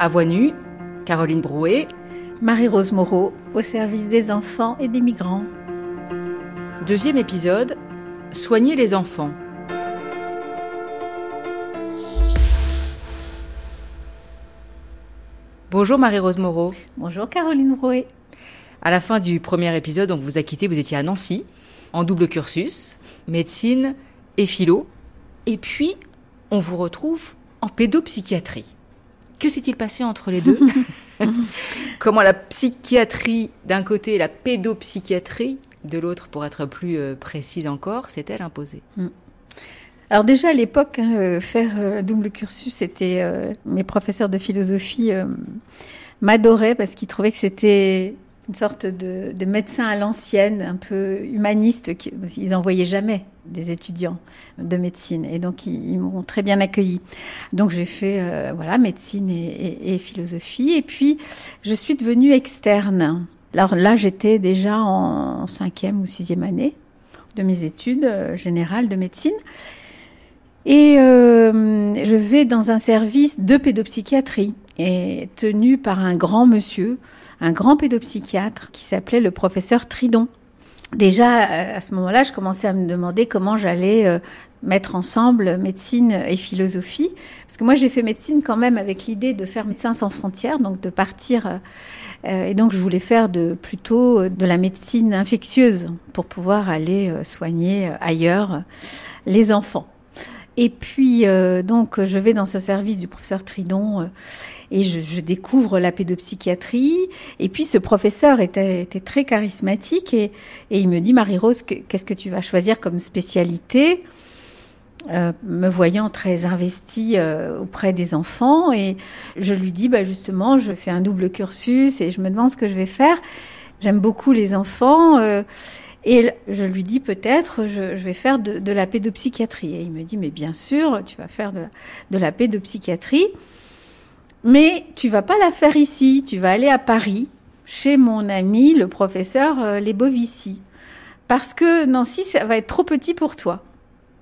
À voix nue, Caroline Brouet. Marie-Rose Moreau, au service des enfants et des migrants. Deuxième épisode, Soigner les enfants. Bonjour Marie-Rose Moreau. Bonjour Caroline Brouet. À la fin du premier épisode, on vous a quitté, vous étiez à Nancy, en double cursus, médecine et philo. Et puis, on vous retrouve en pédopsychiatrie. Que s'est-il passé entre les deux Comment la psychiatrie d'un côté et la pédopsychiatrie de l'autre, pour être plus euh, précise encore, s'est-elle imposée? Mm. Alors déjà à l'époque, hein, euh, faire euh, double cursus, c'était mes professeurs de philosophie m'adoraient parce qu'ils trouvaient que c'était une sorte de, de médecin à l'ancienne, un peu humaniste. Qui, ils n'en voyaient jamais des étudiants de médecine. Et donc, ils, m'ont très bien accueilli. Donc, j'ai fait euh, voilà médecine et, et, philosophie. Et puis, je suis devenue externe. Alors là, j'étais déjà en cinquième ou sixième année de mes études euh, générales de médecine. Et euh, je vais dans un service de pédopsychiatrie et tenu par un grand monsieur un grand pédopsychiatre qui s'appelait le professeur Tridon. Déjà, euh, à ce moment-là, je commençais à me demander comment j'allais euh, mettre ensemble médecine et philosophie. Parce que moi, j'ai fait médecine quand même avec l'idée de faire médecin sans frontières, donc de partir. Euh, et donc, je voulais faire de, plutôt de la médecine infectieuse pour pouvoir aller soigner ailleurs les enfants. Et puis, donc, je vais dans ce service du professeur Tridon et je, découvre la pédopsychiatrie. Et puis ce professeur était, très charismatique et, il me dit Marie-Rose, qu'est-ce que tu vas choisir comme spécialité euh, me voyant très investie euh, auprès des enfants? Et je lui dis bah justement je fais un double cursus et je me demande ce que je vais faire j'aime beaucoup les enfants euh, et je lui dis peut-être je, vais faire de, la pédopsychiatrie et il me dit mais bien sûr tu vas faire de de la pédopsychiatrie mais tu vas pas la faire ici, tu vas aller à Paris, chez mon ami, le professeur euh, Lebovici. Parce que Nancy, ça va être trop petit pour toi.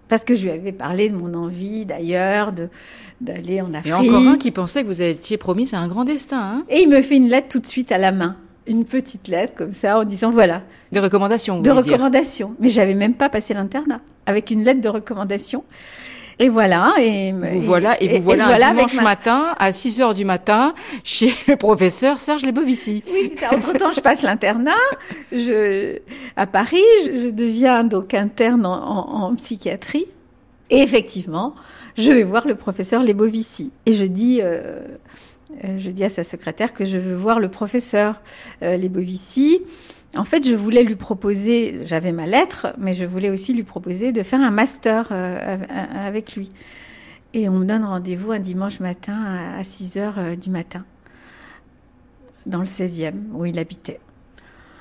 Parce que je lui avais parlé de mon envie, d'ailleurs, de, d'aller en Afrique. Et encore un qui pensait que vous étiez promis à un grand destin. Hein? Et il me fait une lettre tout de suite à la main. Une petite lettre comme ça en disant voilà. Des recommandations. De recommandations. Mais j'avais même pas passé l'internat. Avec une lettre de recommandation. Et voilà. Et, vous voilà, et, vous voilà, un dimanche matin à 6 heures du matin chez le professeur Serge Lebovici. Oui, c'est ça. Entre-temps, je passe l'internat je, à Paris. Je, deviens donc interne en, psychiatrie. Et effectivement, je vais voir le professeur Lebovici. Et je dis... Euh, je dis à sa secrétaire que je veux voir le professeur euh, Lebovici. En fait, je voulais lui proposer, j'avais ma lettre, mais je voulais aussi lui proposer de faire un master euh, avec lui. Et on me donne rendez-vous un dimanche matin à 6 heures euh, du matin, dans le 16e, où il habitait.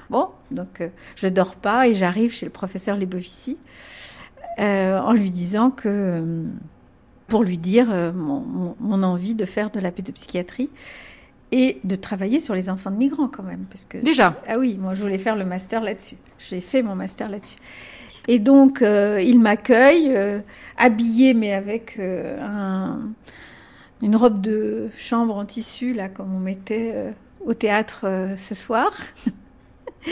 Bon, donc euh, je dors pas et j'arrive chez le professeur Lebovici en lui disant que, pour lui dire mon, envie de faire de la pédopsychiatrie et de travailler sur les enfants de migrants quand même. Parce que, Déjà? Ah oui, moi je voulais faire le master là-dessus. J'ai fait mon master là-dessus. Et donc, euh, il m'accueille, euh, habillé, mais avec euh, un, une robe de chambre en tissu, là, comme on mettait au théâtre ce soir.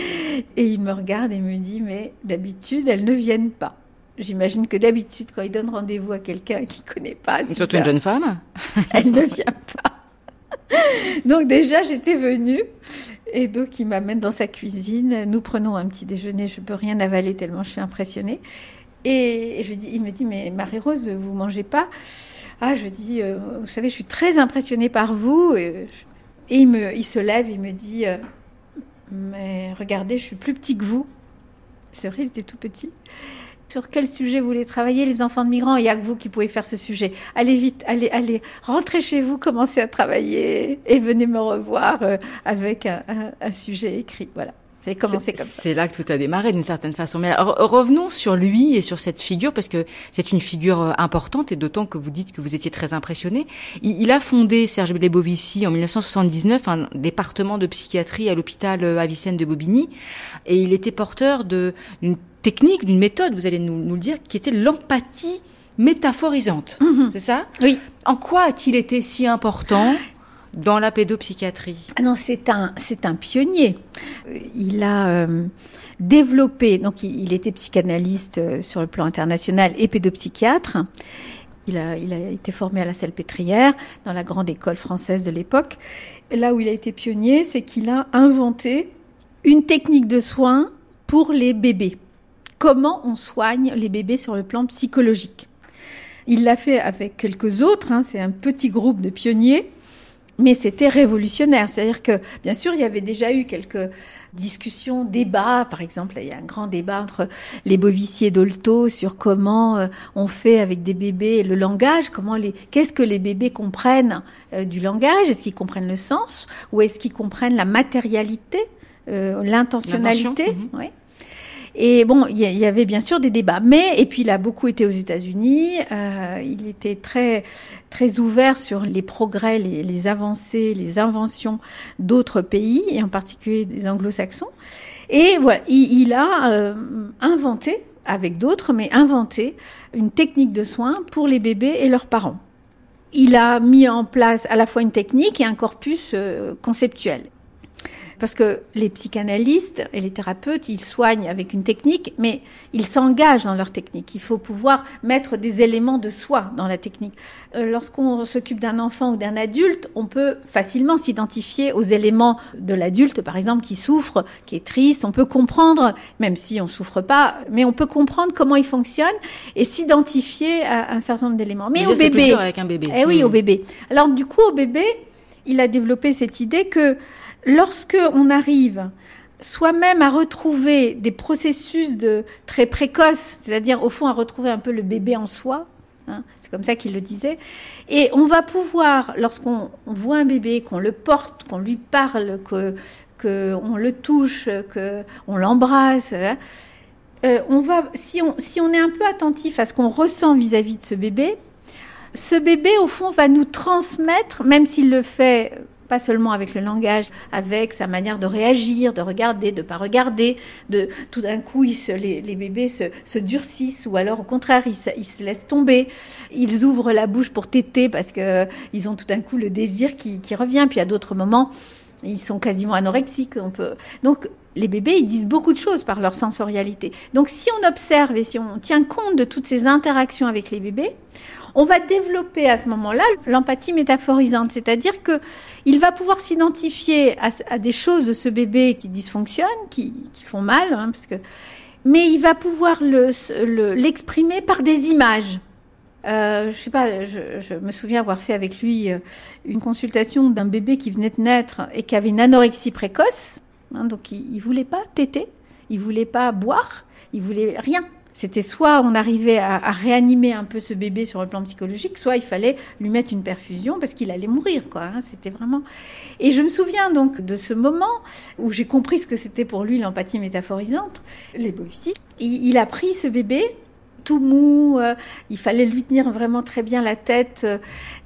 et il me regarde et me dit, mais d'habitude, elles ne viennent pas. J'imagine que d'habitude, quand il donne rendez-vous à quelqu'un qui ne connaît pas... Surtout une jeune femme Elle ne vient pas. donc déjà, j'étais venue. Et donc, il m'amène dans sa cuisine. Nous prenons un petit déjeuner. Je peux rien avaler tellement je suis impressionnée. Et je dis, il me dit, mais Marie-Rose, vous mangez pas? Ah, je dis, euh, vous savez, je suis très impressionnée par vous. Et, il, me, il se lève, il me dit, euh, mais regardez, je suis plus petit que vous. C'est vrai, il était tout petit sur quel sujet vous voulez travailler, les enfants de migrants. Il n'y a que vous qui pouvez faire ce sujet. Allez vite, allez, allez, rentrez chez vous, commencez à travailler et venez me revoir euh, avec un, sujet écrit. Voilà. C'est commencé comme ça. C'est là que tout a démarré d'une certaine façon. Mais revenons sur lui et sur cette figure parce que c'est une figure euh, importante et d'autant que vous dites que vous étiez très impressionné. Il, a fondé Serge Lebovici en 1979 un département de psychiatrie à l'hôpital euh, Avicenne de Bobigny et il était porteur d'une technique, d'une méthode, vous allez nous, le dire, qui était l'empathie métaphorisante. Mhm. C'est ça? Oui. En quoi a-t-il été si important? Dans la pédopsychiatrie? Ah non, c'est un, c'est un pionnier. Il a euh, développé, donc il, il, était psychanalyste euh, sur le plan international et pédopsychiatre. Il a, il a été formé à la Salpêtrière, dans la grande école française de l'époque. Là où il a été pionnier, c'est qu'il a inventé une technique de soins pour les bébés. Comment on soigne les bébés sur le plan psychologique? Il l'a fait avec quelques autres, hein, c'est un petit groupe de pionniers, mais c'était révolutionnaire. C'est-à-dire que, bien sûr, il y avait déjà eu quelques discussions, débats. Par exemple, il y a un grand débat entre les Bovici et Dolto sur comment euh, on fait avec des bébés le langage, comment les, qu'est-ce que les bébés comprennent euh, du langage, est-ce qu'ils comprennent le sens? Ou est-ce qu'ils comprennent la matérialité, euh, l'intentionnalité? Mhm. Oui. Et bon, il y avait bien sûr des débats. Mais, et puis il a beaucoup été aux États-Unis, euh, il était très, très ouvert sur les progrès, les, avancées, les inventions d'autres pays, et en particulier des anglo-saxons. Et voilà, il, il a euh, inventé, avec d'autres, mais inventé une technique de soins pour les bébés et leurs parents. Il a mis en place à la fois une technique et un corpus euh, conceptuel. Parce que les psychanalystes et les thérapeutes, ils soignent avec une technique, mais ils s'engagent dans leur technique. Il faut pouvoir mettre des éléments de soi dans la technique. Euh, Lorsqu'on s'occupe d'un enfant ou d'un adulte, on peut facilement s'identifier aux éléments de l'adulte, par exemple, qui souffre, qui est triste. On peut comprendre, même si on souffre pas, mais on peut comprendre comment il fonctionne et s'identifier à un certain nombre d'éléments. Mais au bébé, avec un bébé. Eh oui, Mmh. au bébé. Alors du coup, au bébé, il a développé cette idée que lorsque on arrive soi-même à retrouver des processus de très précoces, c'est-à-dire au fond à retrouver un peu le bébé en soi, hein, c'est comme ça qu'il le disait, et on va pouvoir, lorsqu'on voit un bébé, qu'on le porte, qu'on lui parle, que qu'on le touche, que on l'embrasse. hein, euh, on va, si on, si on est un peu attentif à ce qu'on ressent vis-à-vis de ce bébé, ce bébé, au fond, va nous transmettre, même s'il le fait pas seulement avec le langage, avec sa manière de réagir, de regarder, de pas regarder, de tout d'un coup, ils se, les, bébés se, se, durcissent ou alors au contraire, ils se, laissent tomber, ils ouvrent la bouche pour téter parce que ils ont tout d'un coup le désir qui, qui revient. Puis à d'autres moments, ils sont quasiment anorexiques. On peut donc les bébés, ils disent beaucoup de choses par leur sensorialité. Donc si on observe et si on tient compte de toutes ces interactions avec les bébés, on va développer à ce moment-là l'empathie métaphorisante, c'est-à-dire que il va pouvoir s'identifier à, des choses de ce bébé qui dysfonctionnent, qui, font mal, hein, parce que, mais il va pouvoir l'exprimer le, le, par des images. Euh, je sais pas, je, me souviens avoir fait avec lui euh, une consultation d'un bébé qui venait de naître et qui avait une anorexie précoce. Hein, donc il, il voulait pas téter, il voulait pas boire, il voulait rien. C'était soit on arrivait à, réanimer un peu ce bébé sur le plan psychologique, soit il fallait lui mettre une perfusion parce qu'il allait mourir, quoi. Hein, c'était vraiment. Et je me souviens donc de ce moment où j'ai compris ce que c'était pour lui l'empathie métaphorisante. Les Bovici, il, il a pris ce bébé tout mou, euh, il fallait lui tenir vraiment très bien la tête.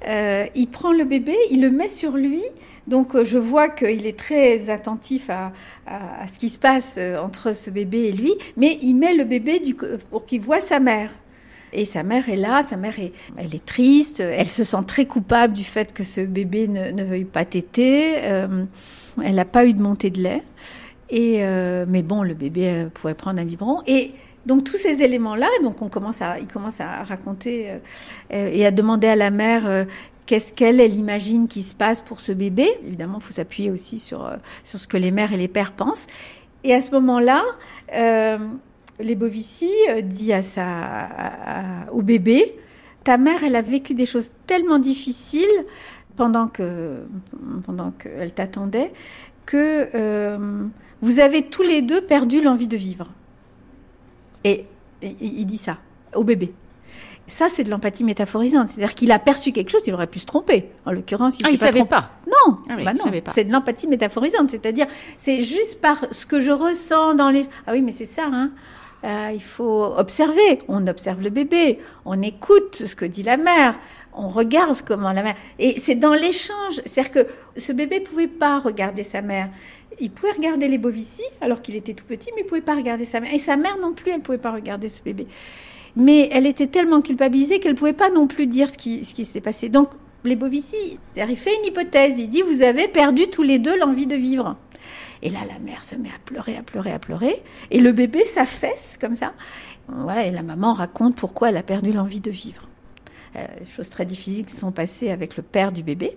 Euh, il prend le bébé, il le met sur lui. Donc euh, je vois qu'il est très attentif à, ce qui se passe euh, entre ce bébé et lui, mais il met le bébé pour qu'il voit sa mère. Et sa mère est là, sa mère est, elle est triste, elle se sent très coupable du fait que ce bébé ne, ne veuille pas téter. Euh, elle n'a pas eu de montée de lait. Et mais bon, le bébé pourrait prendre un biberon. Et donc tous ces éléments-là, donc on commence à, il commence à raconter euh, et à demander à la mère euh, qu'est-ce qu'elle elle imagine qui se passe pour ce bébé. Évidemment, il faut s'appuyer aussi sur euh, sur ce que les mères et les pères pensent. Et à ce moment-là, euh, les Bovici dit à sa au bébé, ta mère, elle a vécu des choses tellement difficiles pendant que pendant qu'elle t'attendait que euh, vous avez tous les deux perdu l'envie de vivre. Et, et, il dit ça au bébé. Ça, c'est de l'empathie métaphorisante. C'est-à-dire qu'il a perçu quelque chose, il aurait pu se tromper. En l'occurrence, il ah, ne savait trompé. pas. Non, ah oui, bah non. c'est de l'empathie métaphorisante. C'est-à-dire, c'est juste par ce que je ressens dans les. Ah oui, mais c'est ça, hein. Euh, il faut observer. On observe le bébé, on écoute ce que dit la mère, on regarde comment la mère. Et c'est dans l'échange. C'est-à-dire que ce bébé pouvait pas regarder sa mère. Il pouvait regarder les bovici alors qu'il était tout petit, mais il pouvait pas regarder sa mère. Et sa mère non plus, elle pouvait pas regarder ce bébé. Mais elle était tellement culpabilisée qu'elle pouvait pas non plus dire ce qui, s'est passé. Donc Lebovici, il fait une hypothèse. Il dit Vous avez perdu tous les deux l'envie de vivre. Et là, la mère se met à pleurer, à pleurer, à pleurer. Et le bébé s'affaisse comme ça. Voilà, et la maman raconte pourquoi elle a perdu l'envie de vivre. Euh, choses très difficiles qui sont passées avec le père du bébé.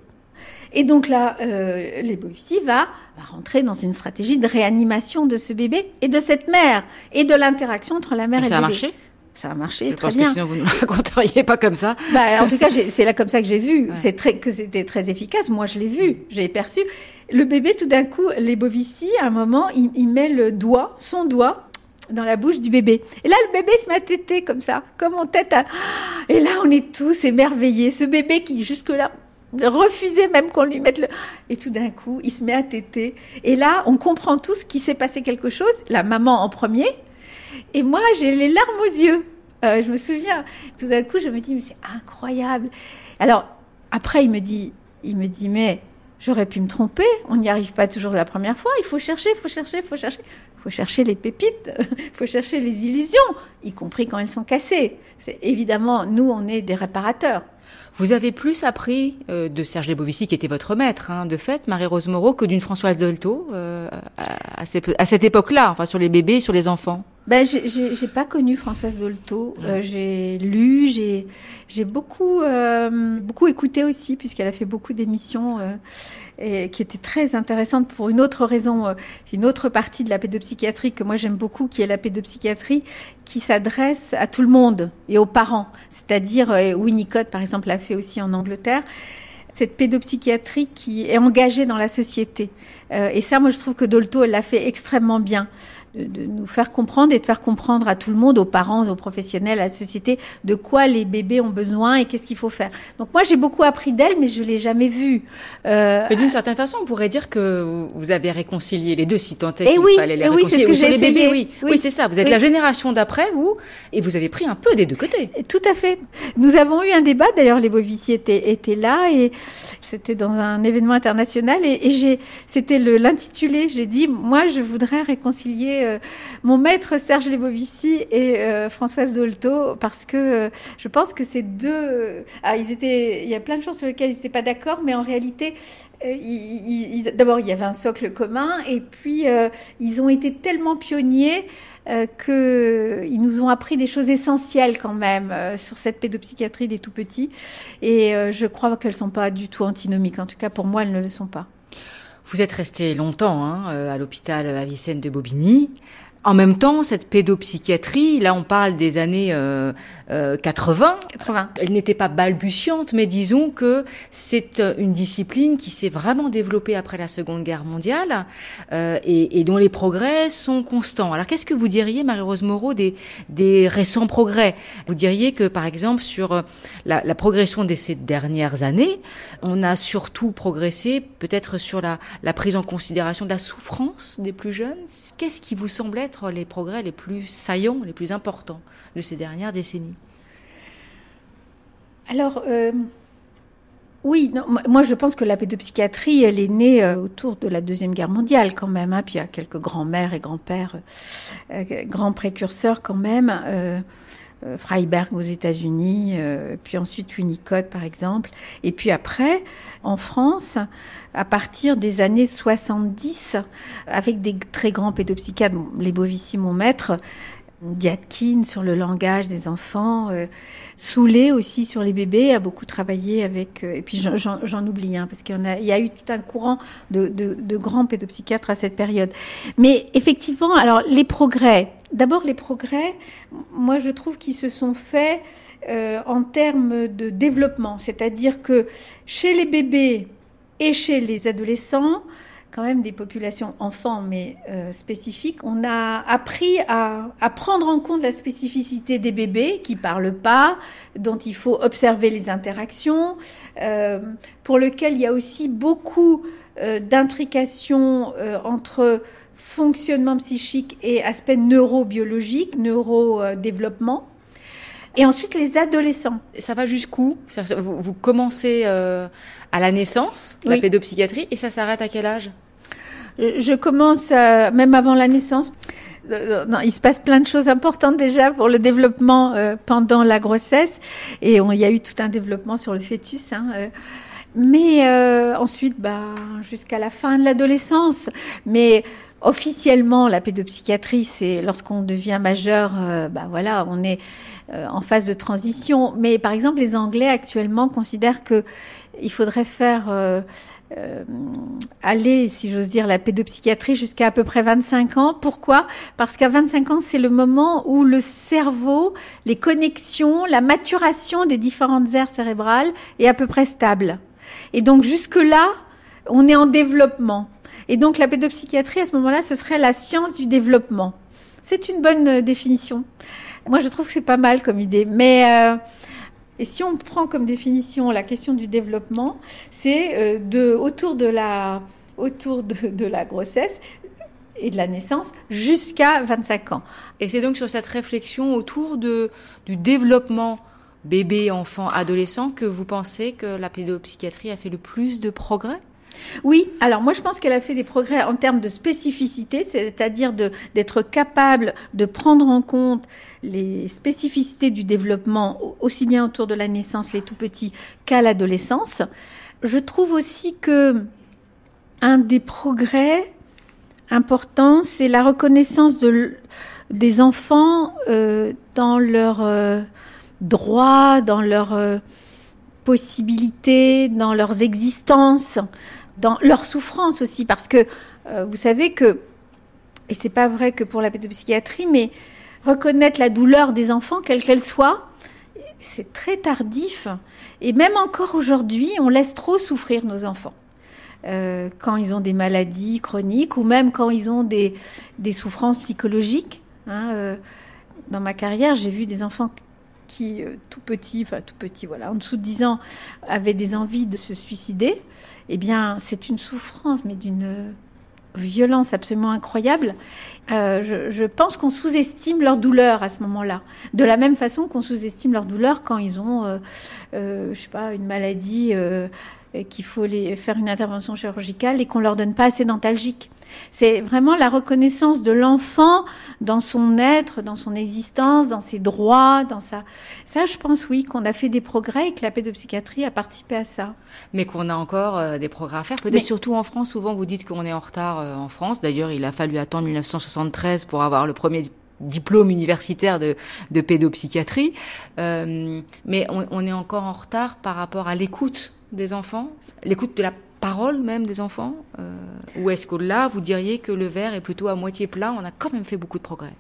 Et donc là, euh, Lebovici va, va, rentrer dans une stratégie de réanimation de ce bébé et de cette mère et de l'interaction entre la mère et, et le bébé. Ça a marché? Ça a marché je très pense bien. que sinon vous ne raconteriez pas comme ça. Bah, en tout cas, c'est là comme ça que j'ai vu. Ouais. C'est très que c'était très efficace. Moi, je l'ai vu, j'ai perçu. Le bébé, tout d'un coup, les Bovici, à un moment, il, il, met le doigt, son doigt, dans la bouche du bébé. Et là, le bébé se met à téter comme ça, comme en tête. Et là, on est tous émerveillés. Ce bébé qui jusque-là refusait même qu'on lui mette le. Et tout d'un coup, il se met à téter. Et là, on comprend tous qu'il s'est passé quelque chose. La maman en premier. Et moi, j'ai les larmes aux yeux. Euh, je me souviens. Tout d'un coup, je me dis, mais c'est incroyable. Alors, après, il me dit, il me dit, mais j'aurais pu me tromper. On n'y arrive pas toujours la première fois. Il faut chercher, il faut chercher, il faut chercher. Il faut chercher les pépites, il faut chercher les illusions, y compris quand elles sont cassées. C'est évidemment, nous, on est des réparateurs. Vous avez plus appris euh, de Serge Lebovici, qui était votre maître, hein, de fait, Marie-Rose Moreau, que d'une Françoise Dolto euh, à, à, à, cette époque-là, enfin sur les bébés, sur les enfants. Ben, j'ai pas connu Françoise Dolto. Euh, j'ai lu, j'ai j'ai beaucoup euh, beaucoup écouté aussi, puisqu'elle a fait beaucoup d'émissions euh, et qui étaient très intéressantes pour une autre raison. euh, C'est une autre partie de la pédopsychiatrie que moi j'aime beaucoup, qui est la pédopsychiatrie qui s'adresse à tout le monde et aux parents. C'est-à-dire Winnicott, par exemple, l'a fait aussi en Angleterre cette pédopsychiatrie qui est engagée dans la société. Euh, et ça, moi, je trouve que Dolto, elle l'a fait extrêmement bien. De, de, nous faire comprendre et de faire comprendre à tout le monde, aux parents, aux professionnels, à la société, de quoi les bébés ont besoin et qu'est-ce qu'il faut faire. Donc moi, j'ai beaucoup appris d'elle, mais je l'ai jamais vue. Euh, d'une certaine façon, on pourrait dire que vous avez réconcilié les deux, si tant est qu'il oui, fallait les et oui, c'est ce que j'ai essayé. Bébés, oui, oui, oui c'est ça. Vous êtes la génération d'après, vous, et vous avez pris un peu des deux côtés. Tout à fait. Nous avons eu un débat, d'ailleurs, les Bovici étaient, étaient là, et c'était dans un événement international, et, et j'ai, c'était l'intitulé, j'ai dit, moi, je voudrais réconcilier euh, mon maître Serge Lebovici et euh, Françoise Dolto parce que euh, je pense que ces deux, ah, ils étaient, il y a plein de choses sur lesquelles ils n'étaient pas d'accord, mais en réalité, d'abord il y avait un socle commun et puis ils ont été tellement pionniers qu'ils nous ont appris des choses essentielles quand même sur cette pédopsychiatrie des tout petits et je crois qu'elles sont pas du tout antinomiques. En tout cas pour moi elles ne le sont pas. Vous êtes resté longtemps hein, à l'hôpital Avicenne de Bobigny. En même temps, cette pédopsychiatrie, là on parle des années euh, euh, 80, 80. elle n'était pas balbutiante, mais disons que c'est une discipline qui s'est vraiment développée après la Seconde Guerre mondiale euh, et, et, dont les progrès sont constants. Alors qu'est-ce que vous diriez, Marie-Rose Moreau, des, des, récents progrès? Vous diriez que par exemple sur la, la, progression de ces dernières années, on a surtout progressé peut-être sur la, la prise en considération de la souffrance des plus jeunes? Qu'est-ce qui vous semble être les progrès les plus saillants, les plus importants de ces dernières décennies Alors, euh, oui, moi je pense que la pédopsychiatrie, elle est née euh, autour de la Deuxième Guerre mondiale quand même. Hein, puis il y a quelques grands-mères et grands-pères, euh, grands précurseurs quand même. Freiberg aux États-Unis, euh, puis ensuite Winnicott par exemple. Et puis après, en France, à partir des années 70, avec des très grands pédopsychiatres, bon, les Bovici, mon maître, Diatkin sur le langage des enfants, euh, Soulet aussi sur les bébés, a beaucoup travaillé avec, euh, et puis j'en oublie un, hein, parce qu'il y, y, a eu tout un courant de, de, de, grands pédopsychiatres à cette période. Mais effectivement, alors les progrès, d'abord les progrès, moi je trouve qu'ils se sont faits euh, en termes de développement, c'est-à-dire que chez les bébés et chez les adolescents, quand même des populations enfants, mais euh, spécifiques. On a appris à, à, prendre en compte la spécificité des bébés qui parlent pas, dont il faut observer les interactions, euh, pour lequel il y a aussi beaucoup euh, d'intrications entre fonctionnement psychique et aspect neurobiologique, neurodéveloppement. Et ensuite, les adolescents. Ça va jusqu'où? Vous, vous, commencez euh, à la naissance, la oui. pédopsychiatrie, et ça s'arrête à quel âge? Je commence euh, même avant la naissance. non, il se passe plein de choses importantes déjà pour le développement pendant la grossesse. Et il y a eu tout un développement sur le fœtus. Hein, mais ensuite, bah, jusqu'à la fin de l'adolescence. Mais officiellement, la pédopsychiatrie, c'est lorsqu'on devient majeur, bah voilà, on est en phase de transition. Mais par exemple, les Anglais actuellement considèrent que il faudrait faire euh, euh, aller, si j'ose dire, la pédopsychiatrie jusqu'à à peu près 25 ans. Pourquoi? Parce qu'à 25 ans, c'est le moment où le cerveau, les connexions, la maturation des différentes aires cérébrales est à peu près stable. Et donc jusque-là, on est en développement. Et donc la pédopsychiatrie, à ce moment-là, ce serait la science du développement. C'est une bonne euh, définition. Moi, je trouve que c'est pas mal comme idée. Mais et si on prend comme définition la question du développement, c'est euh, de autour de la autour de, la grossesse et de la naissance jusqu'à 25 ans. Et c'est donc sur cette réflexion autour de, du développement bébé, enfant, adolescent que vous pensez que la pédopsychiatrie a fait le plus de progrès? Oui, alors moi je pense qu'elle a fait des progrès en termes de spécificité, c'est-à-dire d'être capable de prendre en compte les spécificités du développement, aussi bien autour de la naissance, les tout petits, qu'à l'adolescence. Je trouve aussi que un des progrès importants, c'est la reconnaissance de, des enfants euh, dans leurs euh, droits, dans leurs euh, possibilités, dans leurs existences dans leur souffrance aussi, parce que euh, vous savez que, et c'est pas vrai que pour la pédopsychiatrie, mais reconnaître la douleur des enfants, quelle qu'elle soit, c'est très tardif. Et même encore aujourd'hui, on laisse trop souffrir nos enfants. Euh, quand ils ont des maladies chroniques ou même quand ils ont des, des souffrances psychologiques. Hein, euh, dans ma carrière, j'ai vu des enfants qui, tout petits, enfin tout petits, voilà, en dessous de 10 ans, avaient des envies de se suicider eh bien, c'est une souffrance, mais d'une violence absolument incroyable. Euh, je, pense qu'on sous-estime leur douleur à ce moment-là, de la même façon qu'on sous-estime leur douleur quand ils ont, euh, euh, je sais pas, une maladie qu'il faut les faire une intervention chirurgicale et qu'on leur donne pas assez d'antalgique. C'est vraiment la reconnaissance de l'enfant dans son être, dans son existence, dans ses droits, dans sa. Ça, je pense, oui, qu'on a fait des progrès et que la pédopsychiatrie a participé à ça. Mais qu'on a encore euh, des progrès à faire. Peut-être surtout en France. Souvent, vous dites qu'on est en retard euh, en France. D'ailleurs, il a fallu attendre 1973 pour avoir le premier diplôme universitaire de, de pédopsychiatrie. Euh, mais on, on est encore en retard par rapport à l'écoute des enfants, l'écoute de la parole même des enfants euh, Ou est-ce que là, vous diriez que le verre est plutôt à moitié plein On a quand même fait beaucoup de progrès.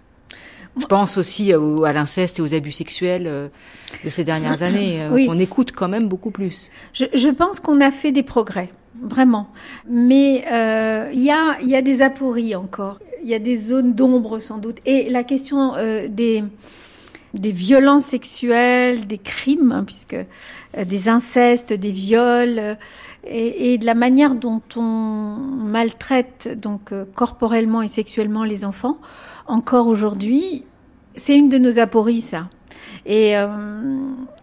Je pense aussi à l'inceste et aux abus sexuels euh, de ces dernières années. Euh, on écoute quand même beaucoup plus. Je, pense qu'on a fait des progrès, vraiment. Mais il y, a, y a des apories encore. Il y a des zones d'ombre sans doute. Et la question des des violences sexuelles, des crimes, hein, puisque des incestes, des viols, et, de la manière dont on maltraite donc euh, corporellement et sexuellement les enfants, encore aujourd'hui, c'est une de nos apories, ça. Et euh,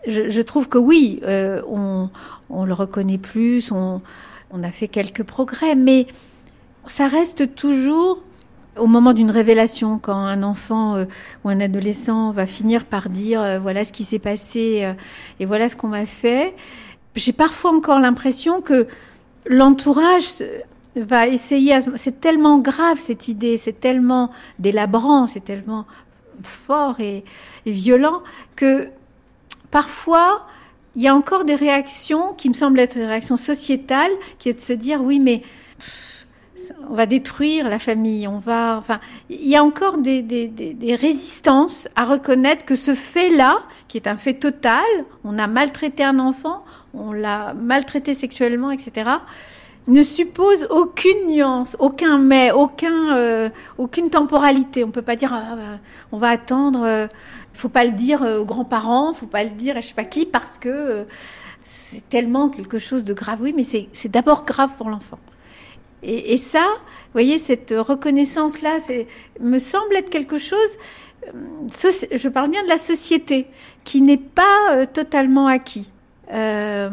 je, trouve que oui, euh, on, le reconnaît plus, on, a fait quelques progrès, mais ça reste toujours au moment d'une révélation, quand un enfant ou un adolescent va finir par dire voilà ce qui s'est passé et voilà ce qu'on m'a fait j'ai parfois encore l'impression que l'entourage va essayer. C'est tellement grave cette idée, c'est tellement délabrant, c'est tellement fort et, violent que parfois il y a encore des réactions qui me semblent être des réactions sociétales, qui est de se dire oui mais on va détruire la famille, on va, enfin, il y a encore des, résistances à reconnaître que ce fait-là, qui est un fait total, on a maltraité un enfant, on l'a maltraité sexuellement, etc., ne suppose aucune nuance, aucun mais, aucun, euh, aucune temporalité. On peut pas dire, ah, bah, on va attendre, euh, faut pas le dire aux grands-parents, faut pas le dire à je sais pas qui, parce que euh, c'est tellement quelque chose de grave. Oui, mais c'est d'abord grave pour l'enfant. Et, ça, vous voyez, cette reconnaissance-là, me semble être quelque chose, euh, je parle bien de la société, qui n'est pas euh, totalement acquis. Euh,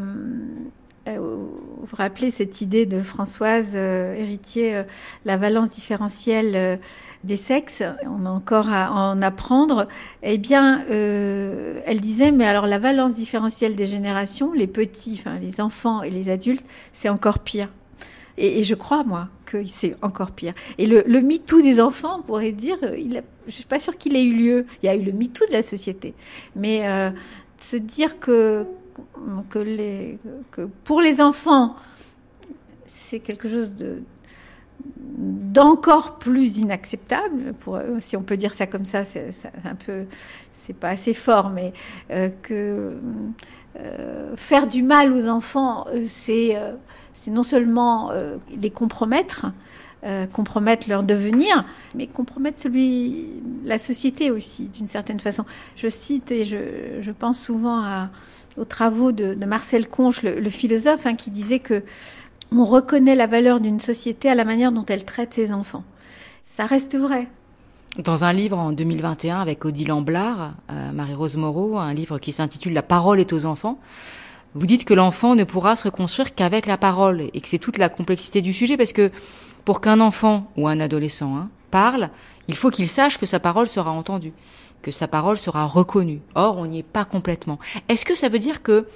vous vous rappelez cette idée de Françoise Héritier, la valence différentielle des sexes, on a encore à en apprendre, eh bien, elle disait, mais alors la valence différentielle des générations, les petits, enfin les enfants et les adultes, c'est encore pire. Et, je crois, moi, que c'est encore pire. Et le, le MeToo des enfants, on pourrait dire, il je ne suis pas sûre qu'il ait eu lieu. Il y a eu le MeToo de la société. Mais euh, se dire que, que, les, que pour les enfants, c'est quelque chose de, d'encore plus inacceptable, pour, si on peut dire ça comme ça, c'est un peu, c'est pas assez fort, mais euh, que euh, faire du mal aux enfants, euh, c'est c'est non seulement les compromettre, compromettre leur devenir, mais compromettre celui, la société aussi, d'une certaine façon. Je cite et je, pense souvent à, aux travaux de, de Marcel Conche, le, philosophe, hein, qui disait que on reconnaît la valeur d'une société à la manière dont elle traite ses enfants. Ça reste vrai. Dans un livre en 2021 avec Odile Amblard, euh, Marie-Rose Moreau, un livre qui s'intitule La parole est aux enfants, vous dites que l'enfant ne pourra se reconstruire qu'avec la parole et que c'est toute la complexité du sujet parce que pour qu'un enfant ou un adolescent hein, parle, il faut qu'il sache que sa parole sera entendue, que sa parole sera reconnue. Or, on n'y est pas complètement. Est-ce que ça veut dire que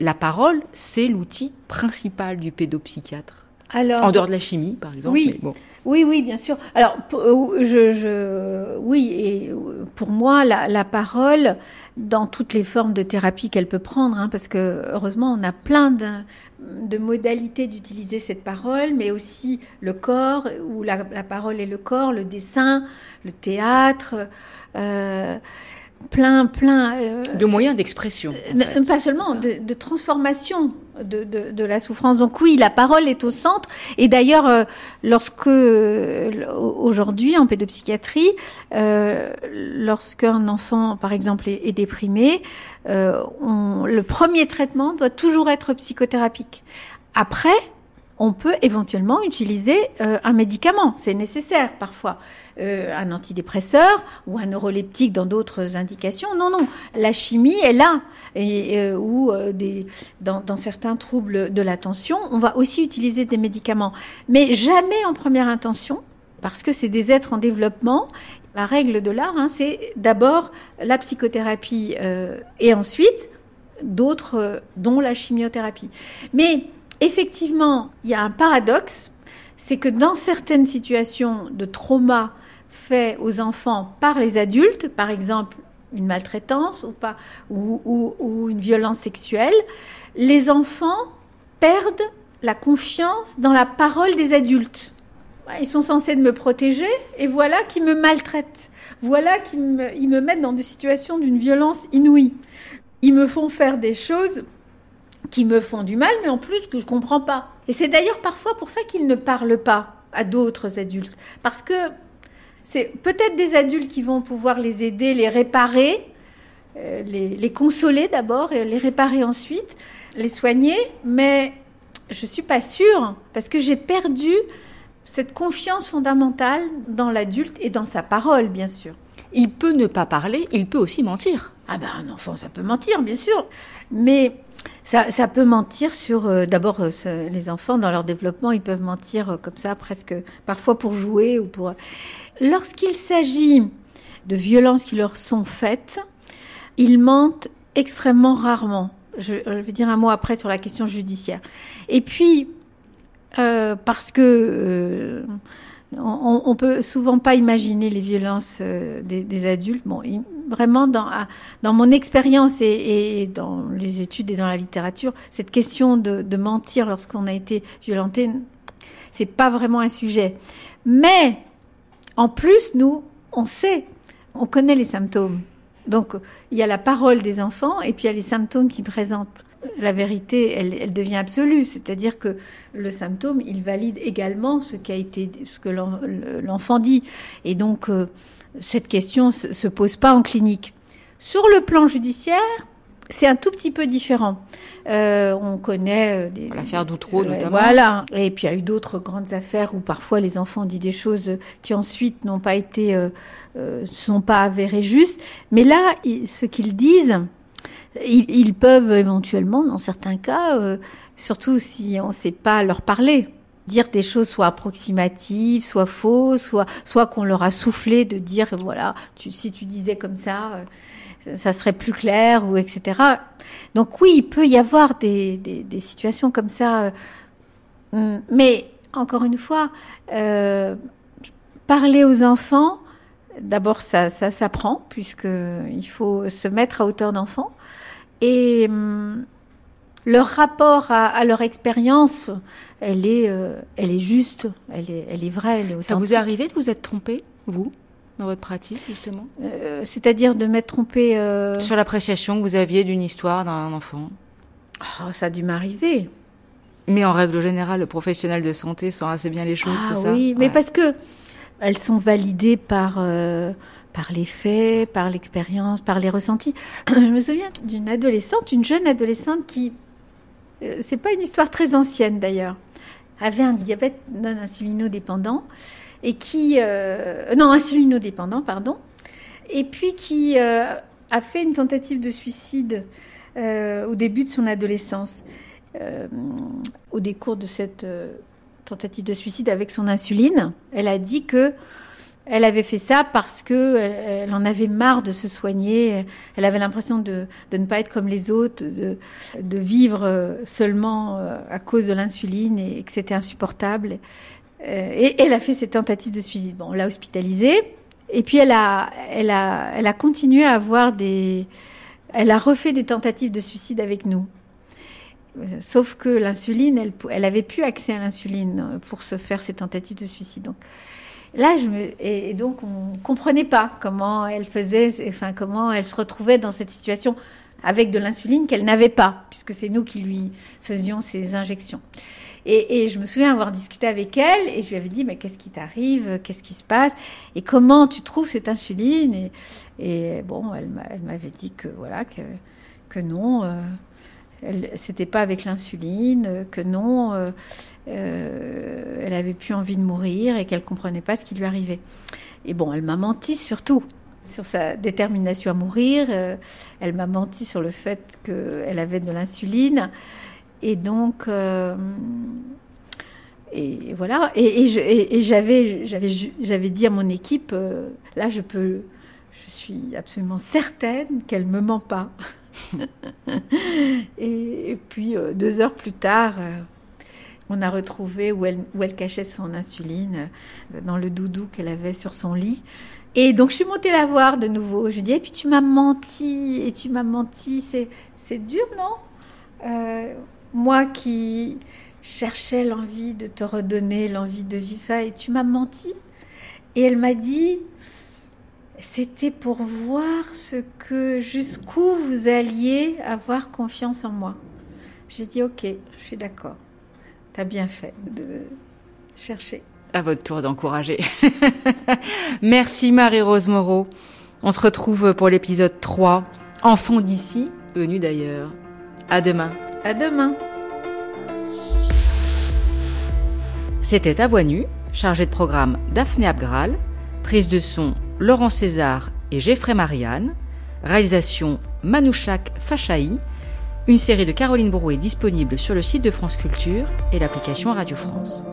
la parole, c'est l'outil principal du pédopsychiatre? Alors, en dehors de la chimie, par exemple. Oui, oui, oui, bien sûr. Alors, euh, je, oui, et euh, pour moi, la, parole, dans toutes les formes de thérapie qu'elle peut prendre, hein, parce que heureusement, on a plein de, modalités d'utiliser cette parole, mais aussi le corps, où la, parole est le corps, le dessin, le théâtre. Euh, plein, plein. Euh, de moyens d'expression. Euh, pas seulement, de, transformation de, de, la souffrance. Donc oui, la parole est au centre. Et d'ailleurs, euh, lorsque aujourd'hui en pédopsychiatrie, lorsqu'un enfant, par exemple, est, déprimé, on, le premier traitement doit toujours être psychothérapique. Après, on peut éventuellement utiliser euh, un médicament, c'est nécessaire parfois, euh, un antidépresseur ou un neuroleptique dans d'autres indications. Non, non, la chimie est là, et, euh, ou des, dans, certains troubles de l'attention, on va aussi utiliser des médicaments, mais jamais en première intention, parce que c'est des êtres en développement. La règle de l'art, hein, c'est d'abord la psychothérapie et ensuite d'autres, dont la chimiothérapie. Mais effectivement, il y a un paradoxe, c'est que dans certaines situations de trauma fait aux enfants par les adultes, par exemple une maltraitance ou, pas, ou, une violence sexuelle, les enfants perdent la confiance dans la parole des adultes. Ils sont censés me protéger et voilà qu'ils me maltraitent. Voilà qu'ils me, ils me mettent dans des situations d'une violence inouïe. Ils me font faire des choses qui me font du mal, mais en plus que je comprends pas. Et c'est d'ailleurs parfois pour ça qu'ils ne parlent pas à d'autres adultes, parce que c'est peut-être des adultes qui vont pouvoir les aider, les réparer, euh, les, consoler d'abord et les réparer ensuite, les soigner, mais je suis pas sûre parce que j'ai perdu cette confiance fondamentale dans l'adulte et dans sa parole, bien sûr. Il peut ne pas parler, il peut aussi mentir. Ah ben un enfant, ça peut mentir, bien sûr, mais ça, peut mentir sur, euh, d'abord, euh, les enfants dans leur développement, ils peuvent mentir euh, comme ça, presque parfois pour jouer ou pour. Lorsqu'il s'agit de violences qui leur sont faites, ils mentent extrêmement rarement. Je, vais dire un mot après sur la question judiciaire. Et puis, parce que on, on peut souvent pas imaginer les violences euh, des, adultes. Vraiment dans, mon expérience et, dans les études et dans la littérature, cette question de, mentir lorsqu'on a été violenté, c'est pas vraiment un sujet. Mais en plus, nous, on sait, on connaît les symptômes. Donc, il y a la parole des enfants et puis il y a les symptômes qui présentent la vérité, elle, devient absolue. C'est-à-dire que le symptôme, il valide également ce, qui a été, ce que l'enfant dit. Et donc, euh, cette question ne se, pose pas en clinique. Sur le plan judiciaire, c'est un tout petit peu différent. Euh, on connaît euh, l'affaire d'Outreau notamment. Voilà. Et puis il y a eu d'autres grandes affaires où parfois les enfants ont dit des choses qui ensuite n'ont pas été, euh, sont pas avérées justes. Mais là, ce qu'ils disent, ils, peuvent éventuellement, dans certains cas, euh, surtout si on ne sait pas leur parler, dire des choses soit approximatives, soit fausses, soit, qu'on leur a soufflé de dire, voilà, si tu disais comme ça, euh, ça serait plus clair, ou etc. Donc oui, il peut y avoir des, situations comme ça. Euh, mais encore une fois, parler aux enfants, d'abord ça, ça s'apprend, puisqu'il faut se mettre à hauteur d'enfant. Et hum, leur rapport à, leur expérience, elle est, euh, elle est juste, elle est, elle est vraie, elle est authentique. Ça vous est arrivé de vous être trompé, vous, dans votre pratique, justement? Euh, C'est-à-dire de m'être trompé euh, Sur l'appréciation que vous aviez d'une histoire d'un enfant? Oh, Ça a dû m'arriver. Mais en règle générale, le professionnel de santé sent assez bien les choses, ah, c'est ça? Oui, mais parce que elles sont validées par par les faits, par l'expérience, par les ressentis. Je me souviens d'une adolescente, une jeune adolescente qui euh, c'est pas une histoire très ancienne d'ailleurs, avait un diabète non insulinodépendant et qui euh, non insulinodépendant pardon, et puis qui euh, a fait une tentative de suicide au début de son adolescence, au décours de cette tentative de suicide avec son insuline, elle a dit que elle avait fait ça parce que elle, en avait marre de se soigner. Elle avait l'impression de, ne pas être comme les autres, de, vivre euh, seulement euh, à cause de l'insuline et, que c'était insupportable. Euh, et elle a fait cette tentative de suicide. Bon, on l'a hospitalisée. Et puis elle a, elle a, elle a continué à avoir des, elle a refait des tentatives de suicide avec nous. Sauf que l'insuline, elle, avait plus accès à l'insuline pour se faire ces tentatives de suicide. Donc, Là, je me... et, donc on comprenait pas comment elle faisait, enfin comment elle se retrouvait dans cette situation avec de l'insuline qu'elle n'avait pas, puisque c'est nous qui lui faisions ces injections. Et, je me souviens avoir discuté avec elle et je lui avais dit mais qu'est-ce qui t'arrive, qu'est-ce qui se passe? Et comment tu trouves cette insuline? Et, bon, elle m'avait dit que voilà que, que non. Euh, c'était pas avec l'insuline, que non, euh, euh, elle avait plus envie de mourir et qu'elle comprenait pas ce qui lui arrivait. Et bon, elle m'a menti surtout sur sa détermination à mourir. Euh, elle m'a menti sur le fait qu'elle avait de l'insuline. Et donc, et voilà. Et, j'avais, j'avais, j'avais dit à mon équipe, là, je peux, je suis absolument certaine qu'elle me ment pas. et, puis, euh, deux heures plus tard, euh, on a retrouvé où elle, où elle cachait son insuline euh, dans le doudou qu'elle avait sur son lit. Et donc, je suis montée la voir de nouveau. Je dis, et puis tu m'as menti, et tu m'as menti. C'est dur, non Moi qui cherchais l'envie de te redonner, l'envie de vivre ça, et tu m'as menti. Et elle m'a dit, c'était pour voir ce que jusqu'où vous alliez avoir confiance en moi. J'ai dit ok, je suis d'accord. T'as bien fait de chercher. À votre tour d'encourager. Merci Marie-Rose Moreau. On se retrouve pour l'épisode 3, Enfant d'ici, venu d'ailleurs. À demain. À demain. C'était À Voix Nue, chargé de programme Daphné Abgral, prise de son Laurent César et Jeffrey Marianne. Réalisation Manouchak Fachaï. Une série de Caroline Brouet disponible sur le site de France Culture et l'application Radio France.